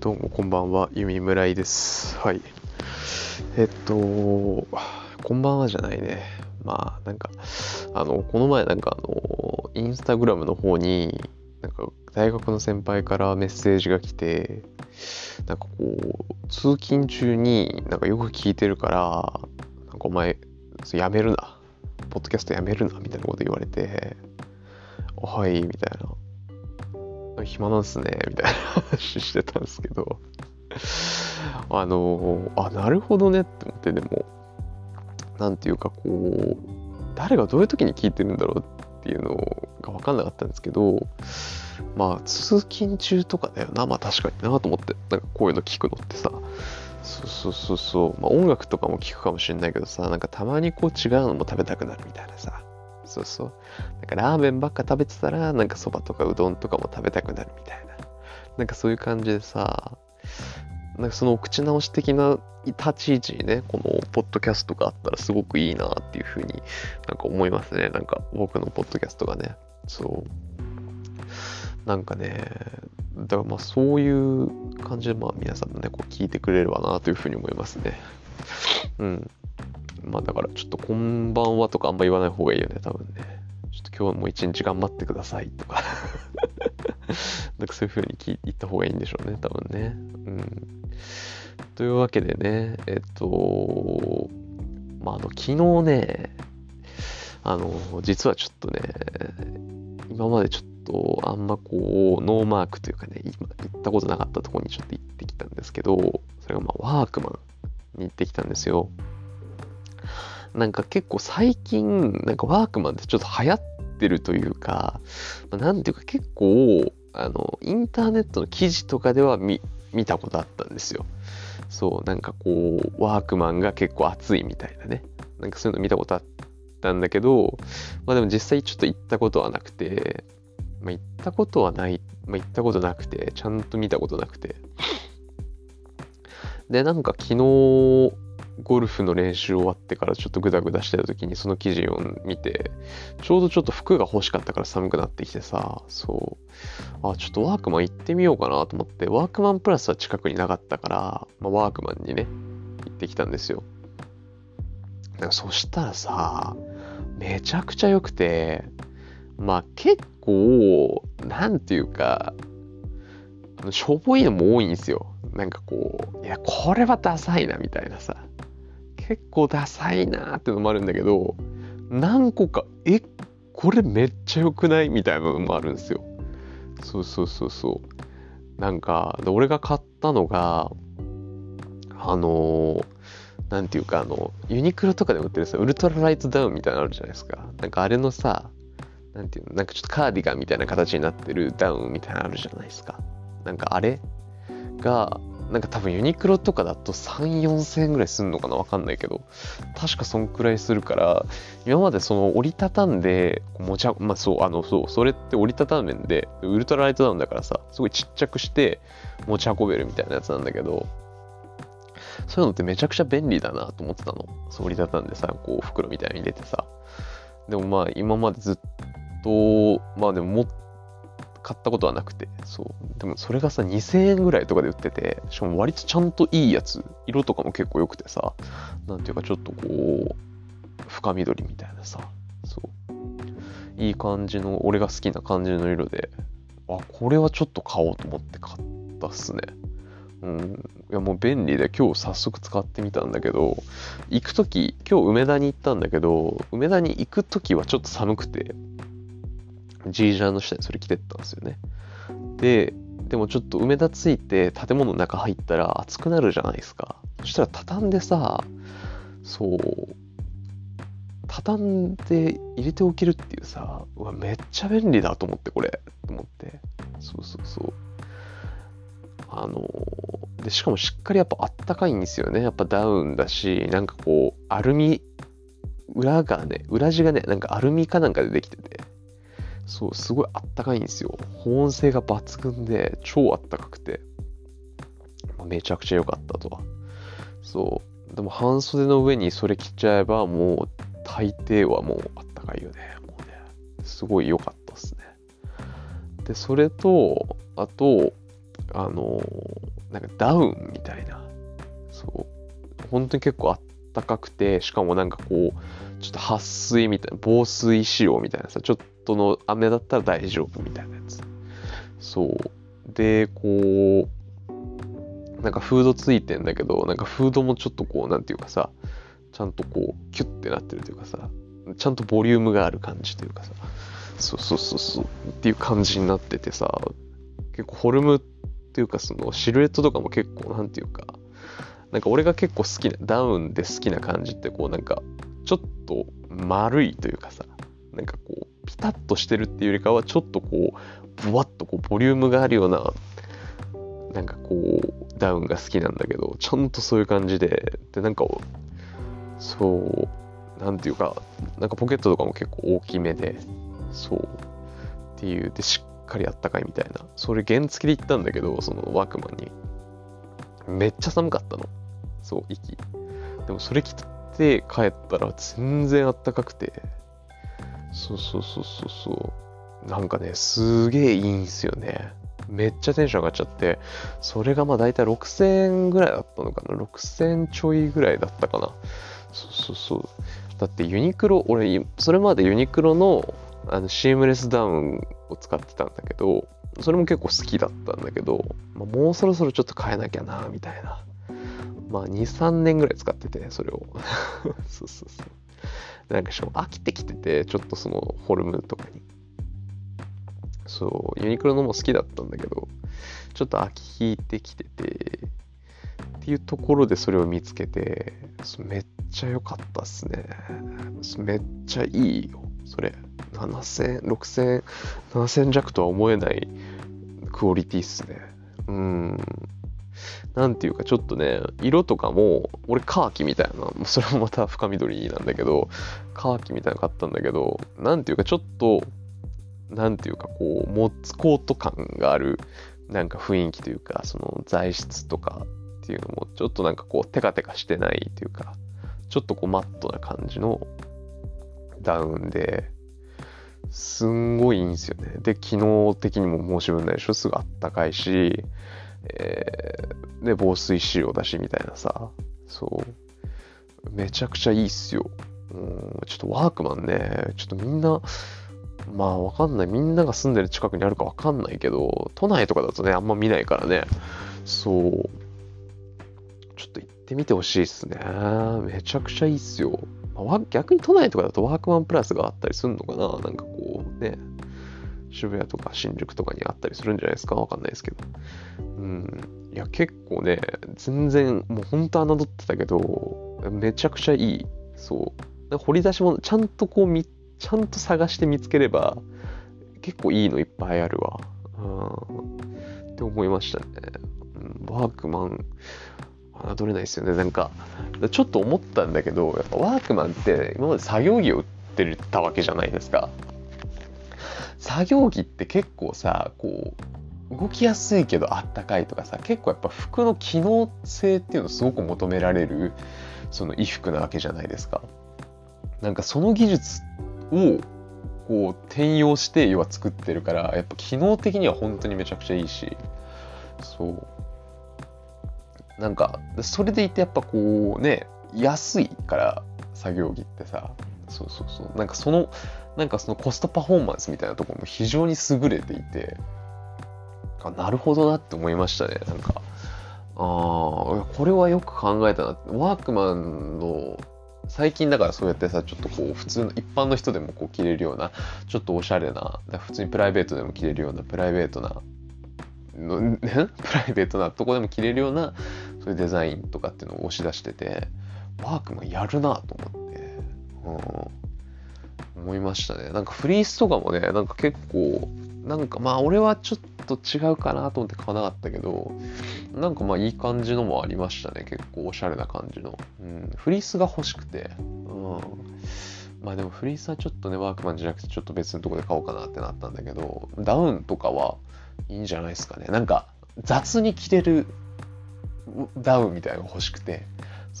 どうもこんばんは、ゆみむらいです。はい。えっと、こんばんはじゃないね。まあ、なんか、あの、この前なんかあの、インスタグラムの方に、なんか大学の先輩からメッセージが来て、なんかこう、通勤中になんかよく聞いてるから、なんかお前、やめるな。ポッドキャストやめるな、みたいなこと言われて、はい、みたいな。暇なんすね、みたいな話してたんですけど。あの、あ、なるほどねって思って、でも、なんていうかこう、誰がどういう時に聞いてるんだろうっていうのが分かんなかったんですけど、まあ、通勤中とかだよな、まあ確かになと思って、なんかこういうの聞くのってさ、そうそうそうそう、まあ音楽とかも聞くかもしれないけどさ、なんかたまにこう違うのも食べたくなるみたいなさ、そうそう。なんかラーメンばっか食べてたら、なんかそばとかうどんとかも食べたくなるみたいな。なんかそういう感じでさ、なんかそのお口直し的な立ち位置にね、このポッドキャストがあったらすごくいいなっていうふうになんか思いますね。なんか僕のポッドキャストがね。そう。なんかね、だからまあそういう感じでまあ皆さんもね、こう聞いてくれればなというふうに思いますね。うん。まあだからちょっとこんばんはとかあんま言わない方がいいよね、多分ね。ちょっと今日も一日頑張ってくださいとか なんかそういう風に言った方がいいんでしょうね、多分ね。うん。というわけでね、えっと、まああの、昨日ね、あの、実はちょっとね、今までちょっとあんまこう、ノーマークというかね、今行ったことなかったところにちょっと行ってきたんですけど、それがまあワークマンに行ってきたんですよ。なんか結構最近、なんかワークマンってちょっと流行ってるというか、まあ、なんていうか結構、あの、インターネットの記事とかでは見見たことあったんですよ。そう、なんかこう、ワークマンが結構熱いみたいなね。なんかそういうの見たことあったんだけど、まあでも実際ちょっと行ったことはなくて、まあ行ったことはない、まあ行ったことなくて、ちゃんと見たことなくて。で、なんか昨日、ゴルフの練習終わってからちょっとグダグダしてた時にその記事を見て、ちょうどちょっと服が欲しかったから寒くなってきてさ、そう、あ、ちょっとワークマン行ってみようかなと思って、ワークマンプラスは近くになかったから、まあ、ワークマンにね、行ってきたんですよ。そしたらさ、めちゃくちゃ良くて、まあ結構、なんていうか、しょぼいのも多いんですよ。なんかこう、いや、これはダサいな、みたいなさ。結構ダサいなーってのもあるんだけど、何個か、え、これめっちゃ良くないみたいなのもあるんですよ。そうそうそうそう。なんか、俺が買ったのが、あのー、ていうか、あの、ユニクロとかで売ってるさ、ウルトラライトダウンみたいなのあるじゃないですか。なんかあれのさ、なんていうの、なんかちょっとカーディガンみたいな形になってるダウンみたいなのあるじゃないですか。なんかあれが、なんか多分ユニクロとかだと3、4千円ぐらいすんのかな？わかんないけど、確かそんくらいするから、今までその折りたたんで、持ちまあそう、あの、そう、それって折りたためんで、ウルトラライトダウンだからさ、すごいちっちゃくして持ち運べるみたいなやつなんだけど、そういうのってめちゃくちゃ便利だなと思ってたの。そう折りたたんでさ、こう袋みたいに入れてさ。でもまあ今までずっと、まあでももっ買ったことはなくて、そう。でもそれがさ、2000円ぐらいとかで売ってて、しかも割とちゃんといいやつ、色とかも結構良くてさ、なんていうかちょっとこう、深緑みたいなさ、そう。いい感じの、俺が好きな感じの色で、あ、これはちょっと買おうと思って買ったっすね。うん。いやもう便利で今日早速使ってみたんだけど、行くとき、今日梅田に行ったんだけど、梅田に行くときはちょっと寒くて、ジージャーの下にそれ着てったんですよね。で、でもちょっと梅田ついて建物の中入ったら暑くなるじゃないですか。そしたら畳んでさ、そう、畳んで入れておけるっていうさ、うわ、めっちゃ便利だと思って、これ。と思って。そうそうそう。あので、しかもしっかりやっぱあったかいんですよね。やっぱダウンだし、なんかこう、アルミ、裏がね、裏地がね、なんかアルミかなんかでできてて、そう、すごいあったかいんですよ。保温性が抜群で、超あったかくて、まめちゃくちゃ良かったとは。そう。でも半袖の上にそれ着ちゃえば、もう大抵はもうあったかいよね。もうね。すごい良かったっすね。で、それと、あと、あの、なんかダウンみたいな、そう、本当に結構あっったかくて、しかもなんかこう、ちょっと撥水みたいな、防水仕様みたいなさ、ちょっとの雨だったら大丈夫みたいなやつ。そう。で、こう、なんかフードついてんだけど、なんかフードもちょっとこう、なんていうかさ、ちゃんとこう、キュッてなってるというかさ、ちゃんとボリュームがある感じというかさ、そうそうそうそう、っていう感じになっててさ、結構フォルムっていうかそのシルエットとかも結構なんていうか、なんか俺が結構好きな、ダウンで好きな感じってこうなんか、ちょっと丸いというかさ、なんかこう、ピタッとしてるっていうよりかは、ちょっとこう、ブワッとこう、ボリュームがあるような、なんかこう、ダウンが好きなんだけど、ちゃんとそういう感じで、で、なんか、そう、なんていうか、なんかポケットとかも結構大きめで、そう、っていう、で、しっかりあったかいみたいな。それ原付で行ったんだけど、そのワークマンに。めっちゃ寒かったの。そう、息。でもそれ着て帰ったら全然あったかくて、そうそうそうそうそう。なんかね、すげえいいんすよね。めっちゃテンション上がっちゃって、それがまあ大体6000円ぐらいだったのかな。6000ちょいぐらいだったかな。そうそうそう。だってユニクロ、俺、それまでユニクロのあのシームレスダウンを使ってたんだけど、それも結構好きだったんだけど、まあ、もうそろそろちょっと変えなきゃな、みたいな。まあ、2、3年ぐらい使ってて、それを。そうそうそう。なんかしかも飽きてきてて、ちょっとそのフォルムとかに。そう、ユニクロのも好きだったんだけど、ちょっと飽きてきてて、っていうところでそれを見つけて、めっちゃ良かったっすね。めっちゃいいよ、それ。7000、6000、7000弱とは思えないクオリティっすね。うん。なんていうかちょっとね、色とかも、俺カーキみたいな、それもまた深緑なんだけど、カーキみたいなの買ったんだけど、なんていうかちょっと、なんていうかこう、持つコート感がある、なんか雰囲気というか、その材質とかっていうのも、ちょっとなんかこう、テカテカしてないというか、ちょっとこう、マットな感じのダウンで、すんごいいいんですよね。で、機能的にも申し分ないでしょ？すぐあったかいし、えー、で、防水仕様だし、みたいなさ。そう。めちゃくちゃいいっすよ。うん、ちょっとワークマンね、ちょっとみんな、まあわかんない。みんなが住んでる近くにあるかわかんないけど、都内とかだとね、あんま見ないからね。そう。ちょっと行ってみてほしいっすね。めちゃくちゃいいっすよ。逆に都内とかだとワークマンプラスがあったりするのかななんかこうね、渋谷とか新宿とかにあったりするんじゃないですか？わかんないですけど。うん。いや、結構ね、全然、もう本当侮ってたけど、めちゃくちゃいい。そう。掘り出し物、ちゃんとこうみ、ちゃんと探して見つければ、結構いいのいっぱいあるわ。うん。って思いましたね。うん、ワークマン、侮れないですよね。なんか、ちょっと思ったんだけど、やっぱワークマンって今まで作業着を売ってたわけじゃないですか。作業着って結構さ、こう、動きやすいけどあったかいとかさ、結構やっぱ服の機能性っていうのをすごく求められる、その衣服なわけじゃないですか。なんかその技術をこう転用して要は作ってるからやっぱ機能的には本当にめちゃくちゃいいしそうなんか、それでいてやっぱこうね、安いから作業着ってさ、そうそうそう。なんかその、なんかそのコストパフォーマンスみたいなところも非常に優れていて、あなるほどなって思いましたね。なんか、ああ、これはよく考えたなワークマンの最近だからそうやってさ、ちょっとこう、普通の一般の人でもこう着れるような、ちょっとおしゃれな、普通にプライベートでも着れるような、プライベートな、のね、プライベートなとこでも着れるような、そういうデザインとかっていうのを押し出してて、ワークマンやるなと思って、うん、思いましたね。なんかフリースとかもね、なんか結構、なんかまあ俺はちょっと違うかなと思って買わなかったけど、なんかまあいい感じのもありましたね。結構おしゃれな感じの。うん、フリースが欲しくて、うん。まあでもフリースはちょっとね、ワークマンじゃなくてちょっと別のとこで買おうかなってなったんだけど、ダウンとかはいいんじゃないですかね。なんか雑に着れるダウンみたいなのが欲しくて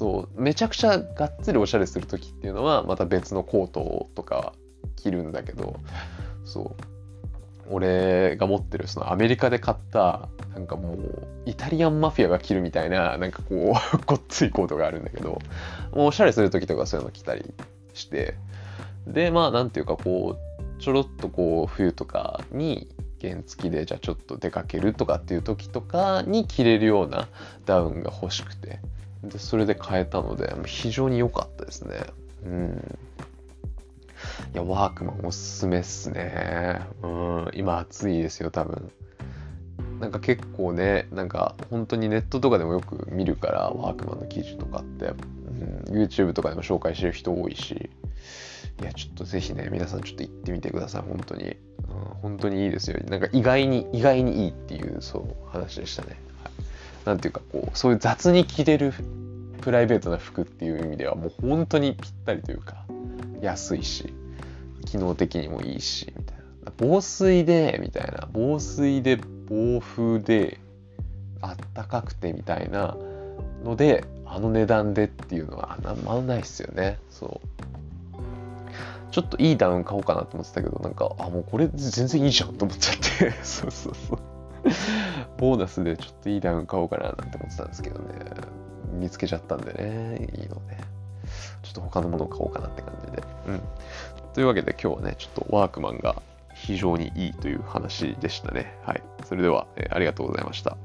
そうめちゃくちゃがっつりおしゃれする時っていうのはまた別のコートとか着るんだけどそう。俺が持ってるそのアメリカで買ったなんかもうイタリアンマフィアが着るみたいななんかこう ごっついコートがあるんだけどもうおしゃれする時とかそういうの着たりしてでまあなんていうかこうちょろっとこう冬とかに原付きでじゃあちょっと出かけるとかっていう時とかに着れるようなダウンが欲しくて。でそれで買えたので非常に良かったですね。うん。いやワークマンおすすめっすね。うん。今暑いですよ多分。なんか結構ねなんか本当にネットとかでもよく見るからワークマンの記事とかって、うん、YouTube とかでも紹介してる人多いし。いやちょっとぜひね皆さんちょっと行ってみてください本当に、うん、本当にいいですよ。なんか意外に意外にいいっていうそう話でしたね、なんていうかこうそういう雑に着れるプライベートな服っていう意味ではもう本当にぴったりというか安いし機能的にもいいしみたいな。防水でみたいな。防水で暴風であったかくてみたいなのであの値段でっていうのはあんまないっすよね。そう。ちょっといいダウン買おうかなと思ってたけどなんかあもうこれ全然いいじゃんと思っちゃって。そうそうそう。ボーナスでちょっといいダウン買おうかななんて思ってたんですけどね見つけちゃったんでねいいのでちょっと他のものを買おうかなって感じでうんというわけで今日はねちょっとワークマンが非常にいいという話でしたね。はい。それでは、えー、ありがとうございました。